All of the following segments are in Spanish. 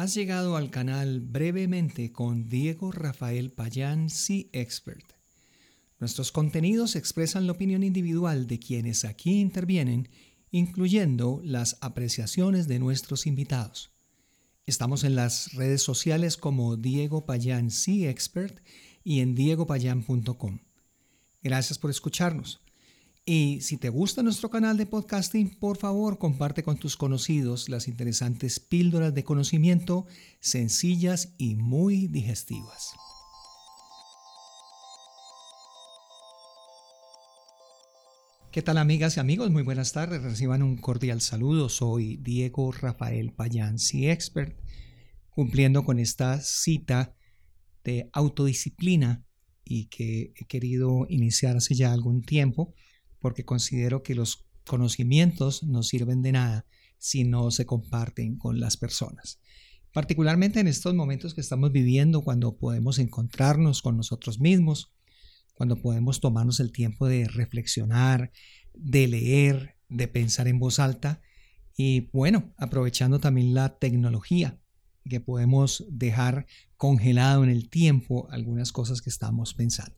Has llegado al canal brevemente con Diego Rafael Payán, Sea Expert. Nuestros contenidos expresan la opinión individual de quienes aquí intervienen, incluyendo las apreciaciones de nuestros invitados. Estamos en las redes sociales como Diego Payán Sea Expert y en diegopayan.com. Gracias por escucharnos. Y si te gusta nuestro canal de podcasting, por favor comparte con tus conocidos las interesantes píldoras de conocimiento sencillas y muy digestivas. ¿Qué tal amigas y amigos? Muy buenas tardes. Reciban un cordial saludo. Soy Diego Rafael Payansi Expert, cumpliendo con esta cita de autodisciplina y que he querido iniciar hace ya algún tiempo porque considero que los conocimientos no sirven de nada si no se comparten con las personas. Particularmente en estos momentos que estamos viviendo, cuando podemos encontrarnos con nosotros mismos, cuando podemos tomarnos el tiempo de reflexionar, de leer, de pensar en voz alta y bueno, aprovechando también la tecnología, que podemos dejar congelado en el tiempo algunas cosas que estamos pensando.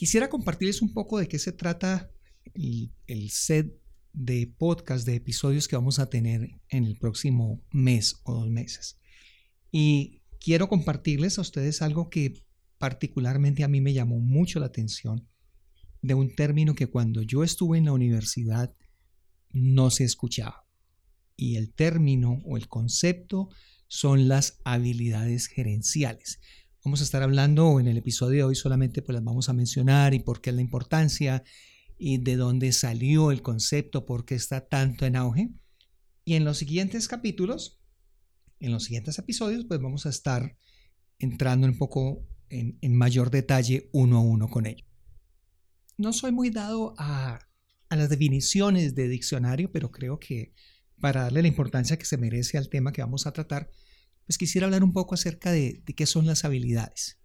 Quisiera compartirles un poco de qué se trata el, set de podcast, de episodios que vamos a tener en el próximo mes o dos meses. Y quiero compartirles a ustedes algo que particularmente a mí me llamó mucho la atención de un término que cuando yo estuve en la universidad no se escuchaba. Y el término o el concepto son las habilidades gerenciales. Vamos a estar hablando en el episodio de hoy solamente pues las vamos a mencionar y por qué es la importancia y de dónde salió el concepto, por qué está tanto en auge. Y en los siguientes capítulos, en los siguientes episodios, pues vamos a estar entrando un poco en, en mayor detalle uno a uno con ello. No soy muy dado a, a las definiciones de diccionario, pero creo que para darle la importancia que se merece al tema que vamos a tratar, pues quisiera hablar un poco acerca de, qué son las habilidades.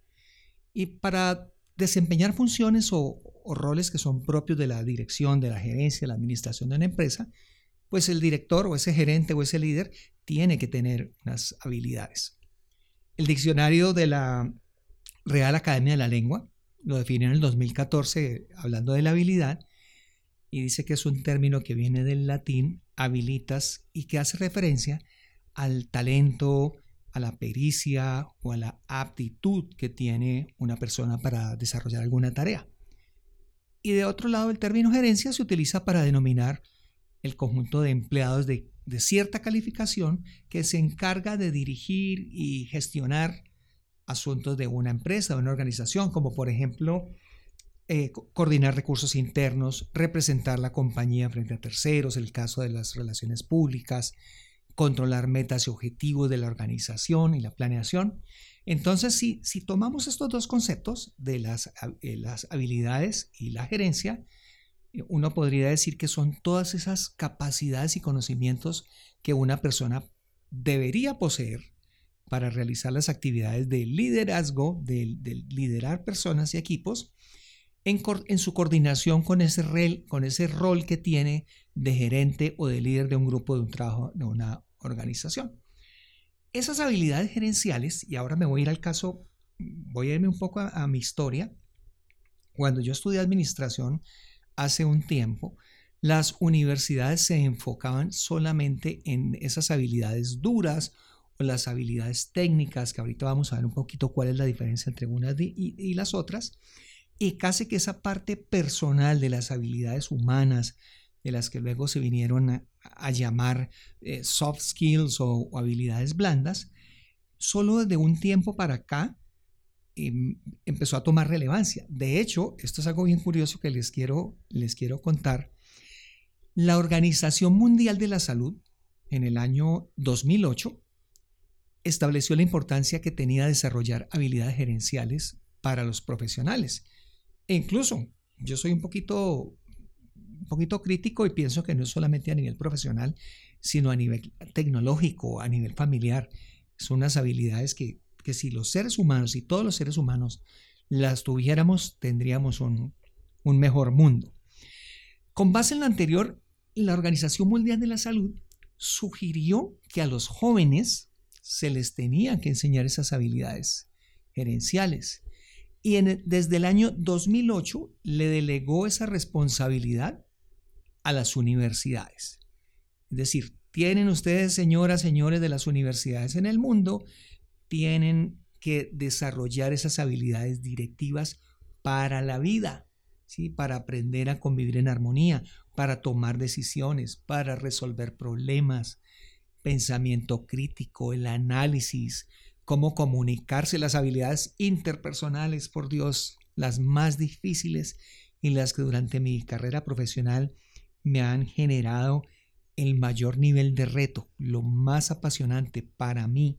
Y para desempeñar funciones o, roles que son propios de la dirección, de la gerencia, de la administración de una empresa, pues el director o ese gerente o ese líder tiene que tener unas habilidades. El diccionario de la Real Academia de la Lengua lo define en el 2014 hablando de la habilidad y dice que es un término que viene del latín habilitas y que hace referencia al talento, a la pericia o a la aptitud que tiene una persona para desarrollar alguna tarea. Y de otro lado, el término gerencia se utiliza para denominar el conjunto de empleados de, cierta calificación que se encarga de dirigir y gestionar asuntos de una empresa, de una organización, como por ejemplo eh, coordinar recursos internos, representar la compañía frente a terceros, el caso de las relaciones públicas, controlar metas y objetivos de la organización y la planeación. Entonces, si, si tomamos estos dos conceptos de las, eh, las habilidades y la gerencia, eh, uno podría decir que son todas esas capacidades y conocimientos que una persona debería poseer para realizar las actividades de liderazgo, de, liderar personas y equipos, en, su coordinación con ese, rol, con ese rol que tiene de gerente o de líder de un grupo, de un trabajo, de una organización. Esas habilidades gerenciales, y ahora me voy a ir al caso, voy a irme un poco a, mi historia. Cuando yo estudié administración hace un tiempo, las universidades se enfocaban solamente en esas habilidades duras o las habilidades técnicas, que ahorita vamos a ver un poquito cuál es la diferencia entre unas y, las otras, y casi que esa parte personal de las habilidades humanas, de las que luego se vinieron a, llamar eh, soft skills o, habilidades blandas, solo desde un tiempo para acá em, empezó a tomar relevancia. De hecho, esto es algo bien curioso que les quiero, les quiero contar. La Organización Mundial de la Salud, en el año 2008, estableció la importancia que tenía desarrollar habilidades gerenciales para los profesionales. E incluso yo soy un poquito un poquito crítico y pienso que no es solamente a nivel profesional, sino a nivel tecnológico, a nivel familiar. Son unas habilidades que, que si los seres humanos y todos los seres humanos las tuviéramos, tendríamos un, un mejor mundo. Con base en lo anterior, la Organización Mundial de la Salud sugirió que a los jóvenes se les tenía que enseñar esas habilidades gerenciales. Y desde el año 2008 le delegó esa responsabilidad a las universidades. Es decir, tienen ustedes, señoras, señores de las universidades en el mundo, tienen que desarrollar esas habilidades directivas para la vida, ¿sí? para aprender a convivir en armonía, para tomar decisiones, para resolver problemas, pensamiento crítico, el análisis, cómo comunicarse, las habilidades interpersonales, por Dios, las más difíciles y las que durante mi carrera profesional me han generado el mayor nivel de reto, lo más apasionante para mí,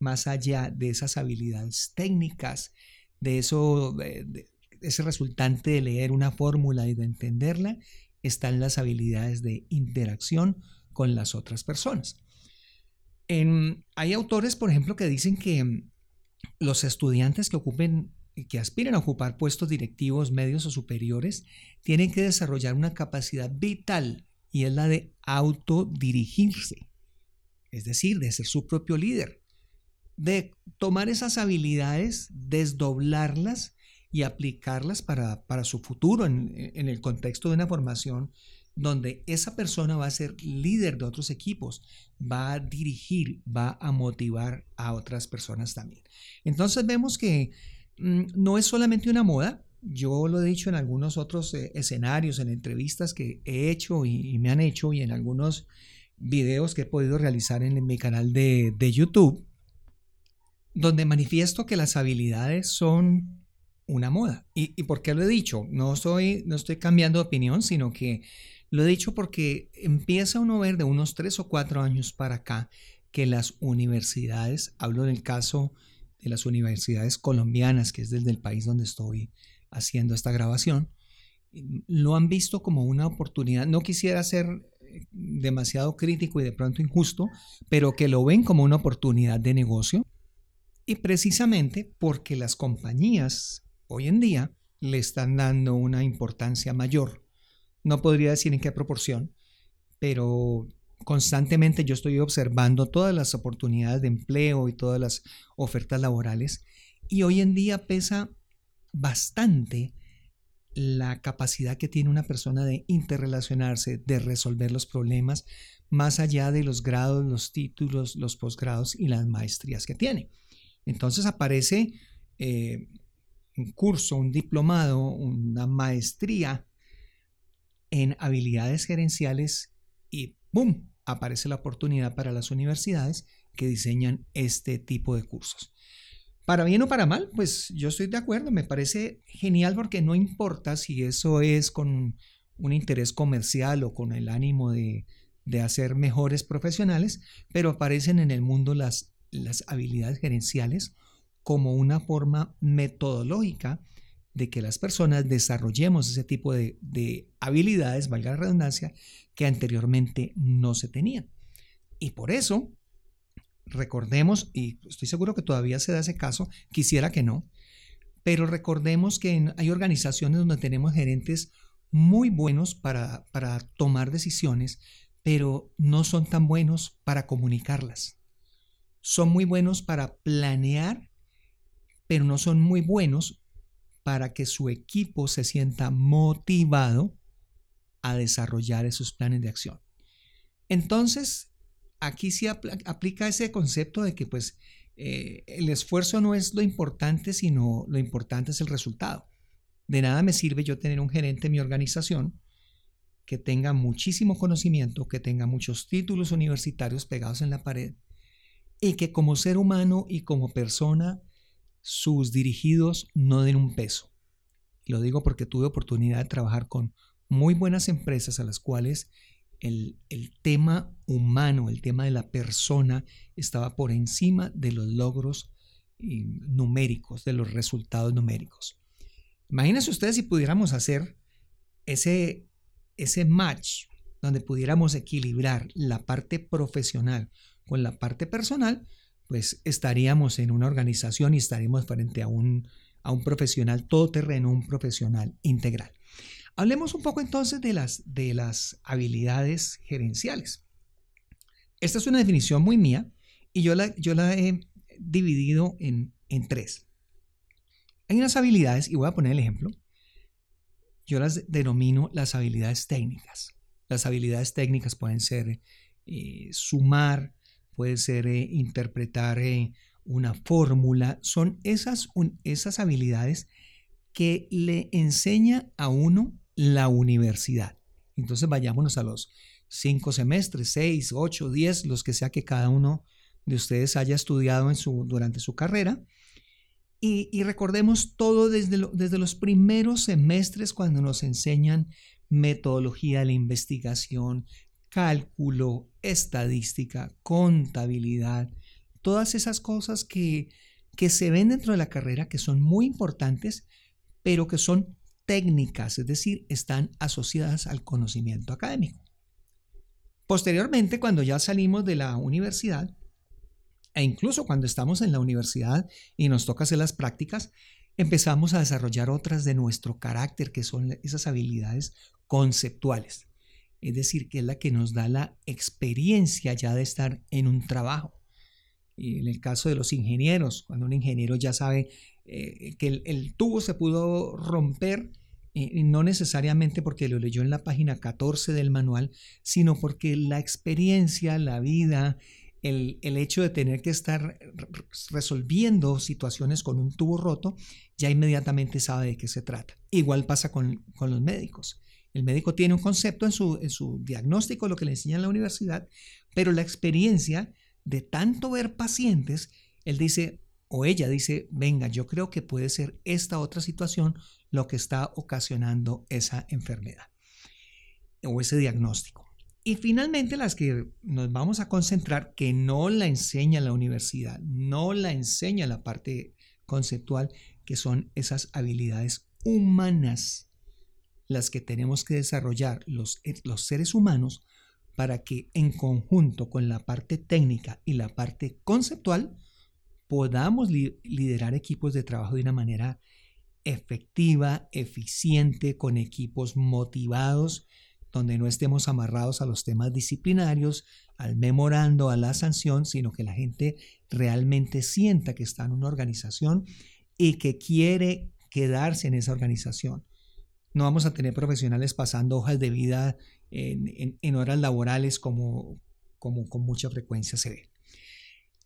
más allá de esas habilidades técnicas, de eso, de, ese resultante de leer una fórmula y de entenderla, están las habilidades de interacción con las otras personas. hay autores, por ejemplo, que dicen que los estudiantes que ocupen que aspiren a ocupar puestos directivos medios o superiores tienen que desarrollar una capacidad vital y es la de autodirigirse, es decir, de ser su propio líder, de tomar esas habilidades, desdoblarlas y aplicarlas para, su futuro en, en el contexto de una formación donde esa persona va a ser líder de otros equipos, va a dirigir, va a motivar a otras personas también. Entonces vemos que no es solamente una moda, yo lo he dicho en algunos otros eh, escenarios, en entrevistas que he hecho y, me han hecho y en algunos videos que he podido realizar en, mi canal de, YouTube, donde manifiesto que las habilidades son una moda. ¿Y, ¿Y, por qué lo he dicho? No, soy, no estoy cambiando de opinión, sino que lo he dicho porque empieza uno a ver de unos tres o cuatro años para acá que las universidades, hablo del caso de las universidades colombianas, que es desde el país donde estoy haciendo esta grabación, lo han visto como una oportunidad. No quisiera ser eh, demasiado crítico y de pronto injusto, pero que lo ven como una oportunidad de negocio. Y precisamente porque las compañías hoy en día le están dando una importancia mayor. No podría decir en qué proporción, pero constantemente yo estoy observando todas las oportunidades de empleo y todas las ofertas laborales y hoy en día pesa bastante la capacidad que tiene una persona de interrelacionarse, de resolver los problemas, más allá de los grados, los títulos, los posgrados y las maestrías que tiene. Entonces aparece eh, un curso, un diplomado, una maestría en habilidades gerenciales y ¡boom! Aparece la oportunidad para las universidades que diseñan este tipo de cursos. Para bien o para mal, pues yo estoy de acuerdo, me parece genial porque no importa si eso es con un interés comercial o con el ánimo de, hacer mejores profesionales, pero aparecen en el mundo las, las habilidades gerenciales como una forma metodológica de que las personas desarrollemos ese tipo de, de habilidades, valga la redundancia, que anteriormente no se tenían. Y por eso, recordemos, y estoy seguro que todavía se da ese caso, quisiera que no, pero recordemos que hay organizaciones donde tenemos gerentes muy buenos para, para tomar decisiones, pero no son tan buenos para comunicarlas. Son muy buenos para planear, pero no son muy buenos para que su equipo se sienta motivado a desarrollar esos planes de acción. Entonces, aquí sí aplica ese concepto de que pues eh, el esfuerzo no es lo importante, sino lo importante es el resultado. De nada me sirve yo tener un gerente en mi organización que tenga muchísimo conocimiento, que tenga muchos títulos universitarios pegados en la pared y que como ser humano y como persona sus dirigidos no den un peso. Lo digo porque tuve oportunidad de trabajar con muy buenas empresas a las cuales el, tema humano, el tema de la persona estaba por encima de los logros eh, numéricos, de los resultados numéricos. Imagínense ustedes si pudiéramos hacer ese, ese match donde pudiéramos equilibrar la parte profesional con la parte personal, pues estaríamos en una organización y estaríamos frente a un, a un profesional todoterreno, un profesional integral. Hablemos un poco entonces de las, de las habilidades gerenciales. Esta es una definición muy mía Y yo la, yo la he dividido en, en tres. Hay unas habilidades, y voy a poner el ejemplo, yo las denomino las habilidades técnicas. Las habilidades técnicas pueden ser eh, sumar, puede ser eh, interpretar eh, una fórmula. Son esas, esas habilidades que le enseña a uno la universidad. Entonces vayámonos a los cinco semestres, seis, ocho, diez, los que sea que cada uno de ustedes haya estudiado en su, durante su carrera. Y, recordemos todo desde, desde los primeros semestres cuando nos enseñan metodología de la investigación, cálculo, estadística, contabilidad, todas esas cosas que, que se ven dentro de la carrera que son muy importantes, pero que son técnicas, es decir, están asociadas al conocimiento académico. Posteriormente, cuando ya salimos de la universidad, e incluso cuando estamos en la universidad y nos toca hacer las prácticas, empezamos a desarrollar otras de nuestro carácter, que son esas habilidades conceptuales. Es decir, que es la que nos da la experiencia ya de estar en un trabajo. Y en el caso de los ingenieros, cuando un ingeniero ya sabe eh, que el, tubo se pudo romper, eh, no necesariamente porque lo leyó en la página 14 del manual, sino porque la experiencia, la vida, el, hecho de tener que estar resolviendo situaciones con un tubo roto, ya inmediatamente sabe de qué se trata. Igual pasa con, los médicos. El médico tiene un concepto en su, en su diagnóstico, lo que le enseña en la universidad, pero la experiencia de tanto ver pacientes, él dice, o ella dice, venga, yo creo que puede ser esta otra situación lo que está ocasionando esa enfermedad o ese diagnóstico. Y finalmente las que nos vamos a concentrar, que no la enseña la universidad, no la enseña la parte conceptual, que son esas habilidades humanas, las que tenemos que desarrollar los, los seres humanos para que en conjunto con la parte técnica y la parte conceptual podamos liderar equipos de trabajo de una manera efectiva, eficiente, con equipos motivados donde no estemos amarrados a los temas disciplinarios, al memorando, a la sanción, sino que la gente realmente sienta que está en una organización y que quiere quedarse en esa organización. No vamos a tener profesionales pasando hojas de vida en, horas laborales como, como con mucha frecuencia se ve.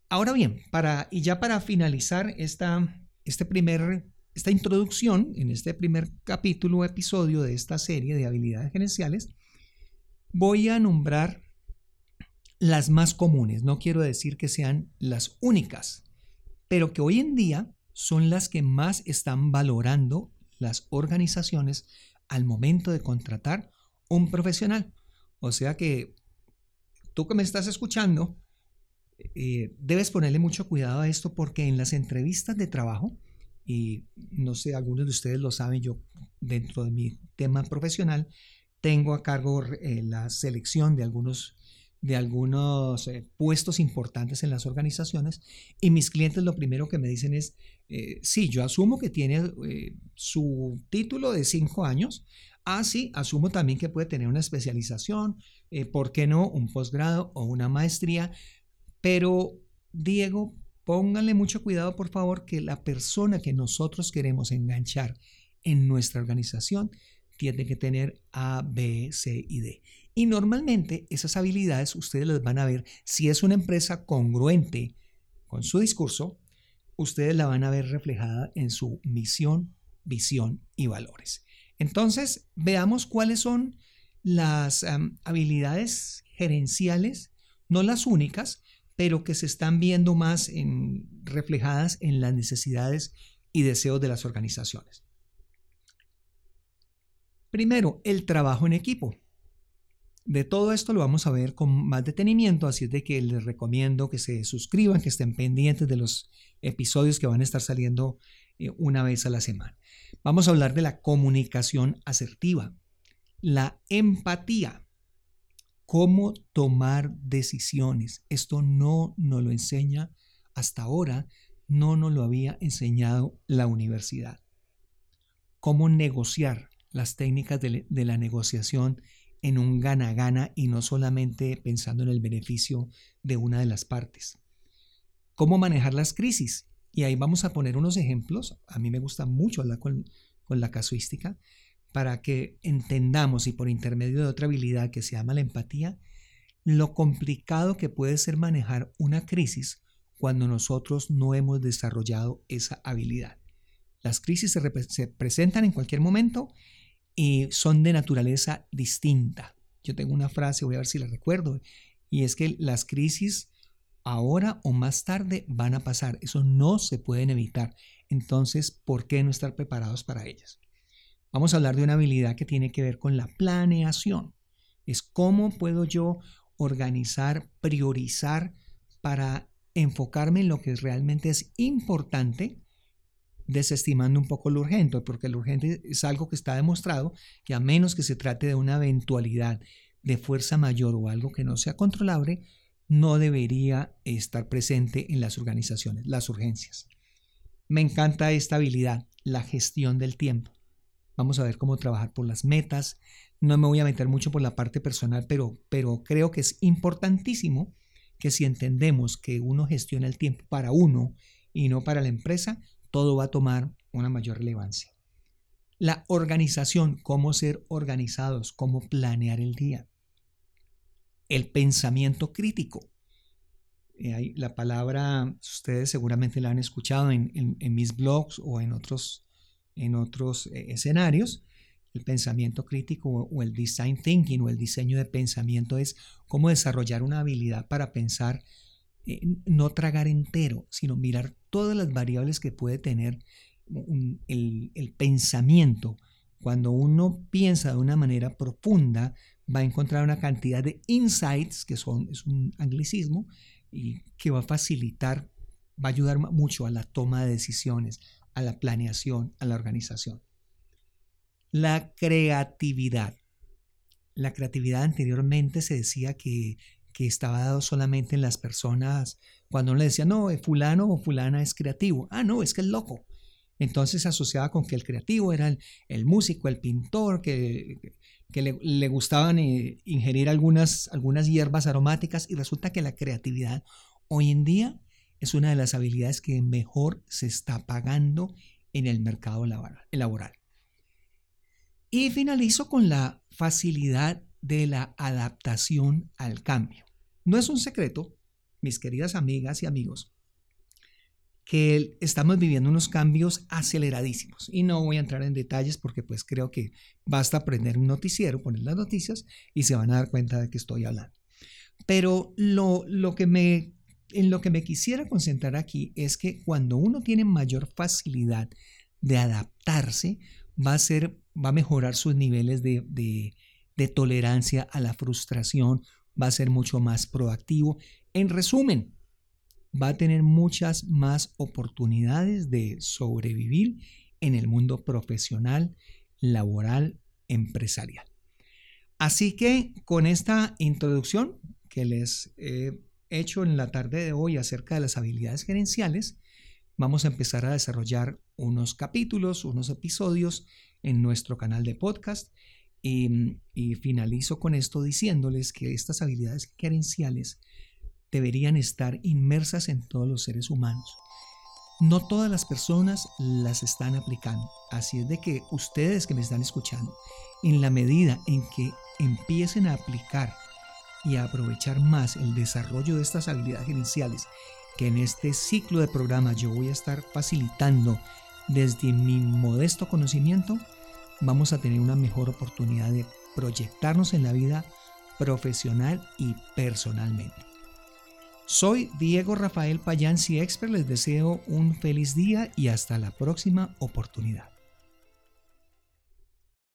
Ahora bien, para, y ya para finalizar esta, este primer esta introducción, en este primer capítulo o episodio de esta serie de habilidades gerenciales, voy a nombrar las más comunes. No quiero decir que sean las únicas, pero que hoy en día son las que más están valorando las organizaciones al momento de contratar un profesional. O sea que tú que me estás escuchando, eh, debes ponerle mucho cuidado a esto porque en las entrevistas de trabajo, y no sé, algunos de ustedes lo saben, yo dentro de mi tema profesional tengo a cargo eh, la selección de algunos, de algunos eh, puestos importantes en las organizaciones y mis clientes lo primero que me dicen es, eh, sí, yo asumo que tiene su título de cinco años, ah, sí, asumo también que puede tener una especialización, ¿por qué no? Un posgrado o una maestría, pero Diego, Pónganle mucho cuidado, por favor, que la persona que nosotros queremos enganchar en nuestra organización tiene que tener A, B, C y D. Y normalmente esas habilidades ustedes las van a ver si es una empresa congruente con su discurso, ustedes la van a ver reflejada en su misión, visión y valores. Entonces, veamos cuáles son las habilidades gerenciales, no las únicas, pero que se están viendo más reflejadas en las necesidades y deseos de las organizaciones. Primero, el trabajo en equipo. De todo esto lo vamos a ver con más detenimiento, así es de que les recomiendo que se suscriban, que estén pendientes de los episodios que van a estar saliendo eh, una vez a la semana. Vamos a hablar de la comunicación asertiva, la empatía, cómo tomar decisiones. Esto no nos lo enseña hasta ahora, no nos lo había enseñado la universidad. Cómo negociar las técnicas de, la negociación en un gana-gana y no solamente pensando en el beneficio de una de las partes. cómo manejar las crisis. Y ahí vamos a poner unos ejemplos. A mí me gusta mucho hablar con, la casuística para que entendamos y por intermedio de otra habilidad que se llama la empatía, lo complicado que puede ser manejar una crisis cuando nosotros no hemos desarrollado esa habilidad. Las crisis se, presentan en cualquier momento y son de naturaleza distinta. Yo tengo una frase, voy a ver si la recuerdo, y es que las crisis ahora o más tarde van a pasar. Eso no se pueden evitar. Entonces, ¿por qué no estar preparados para ellas? Vamos a hablar de una habilidad que tiene que ver con la planeación. Es cómo puedo yo organizar, priorizar para enfocarme en lo que realmente es importante, desestimando un poco lo urgente, porque lo urgente es algo que está demostrado que a menos que se trate de una eventualidad de fuerza mayor o algo que no sea controlable, no debería estar presente en las organizaciones, las urgencias. Me encanta esta habilidad, la gestión del tiempo. Vamos a ver cómo trabajar por las metas. No me voy a meter mucho por la parte personal, pero, pero creo que es importantísimo que si entendemos que uno gestiona el tiempo para uno y no para la empresa, todo va a tomar una mayor relevancia. La organización, cómo ser organizados, cómo planear el día. El pensamiento crítico. Eh, la palabra, ustedes seguramente la han escuchado en, mis blogs o en otros, en otros eh, escenarios. El pensamiento crítico o el design thinking o el diseño de pensamiento es cómo desarrollar una habilidad para pensar, eh, no tragar entero, sino mirar todas las variables que puede tener el, el pensamiento. Cuando uno piensa de una manera profunda, va a encontrar una cantidad de insights, que son, es un anglicismo, y que va a facilitar, va a ayudar mucho a la toma de decisiones, a la planeación, a la organización. La creatividad. La creatividad anteriormente se decía que, estaba dado solamente en las personas cuando uno le decía, no, eh, fulano o fulana es creativo. Ah, no, es que es loco. Entonces se asociaba con que el creativo era el, músico, el pintor, que, que le, gustaban eh, ingerir algunas, algunas hierbas aromáticas y resulta que la creatividad hoy en día es una de las habilidades que mejor se está pagando en el mercado laboral. Y finalizo con la facilidad de la adaptación al cambio. No es un secreto, mis queridas amigas y amigos, que estamos viviendo unos cambios aceleradísimos. Y no voy a entrar en detalles porque pues creo que basta aprender un noticiero, poner las noticias y se van a dar cuenta de que estoy hablando. Pero lo, que me, en lo que me quisiera concentrar aquí es que cuando uno tiene mayor facilidad de adaptarse, va a ser va a mejorar sus niveles de, tolerancia a la frustración, va a ser mucho más proactivo. En resumen, va a tener muchas más oportunidades de sobrevivir en el mundo profesional, laboral, empresarial. Así que con esta introducción que les he hecho en la tarde de hoy acerca de las habilidades gerenciales, vamos a empezar a desarrollar unos capítulos, unos episodios en nuestro canal de podcast. Y, finalizo con esto diciéndoles que estas habilidades gerenciales deberían estar inmersas en todos los seres humanos. No todas las personas las están aplicando. Así es de que ustedes que me están escuchando, en la medida en que empiecen a aplicar y a aprovechar más el desarrollo de estas habilidades gerenciales que en este ciclo de programa yo voy a estar facilitando desde mi modesto conocimiento, vamos a tener una mejor oportunidad de proyectarnos en la vida profesional y personalmente. Soy Diego Rafael Payansi Expert, les deseo un feliz día y hasta la próxima oportunidad.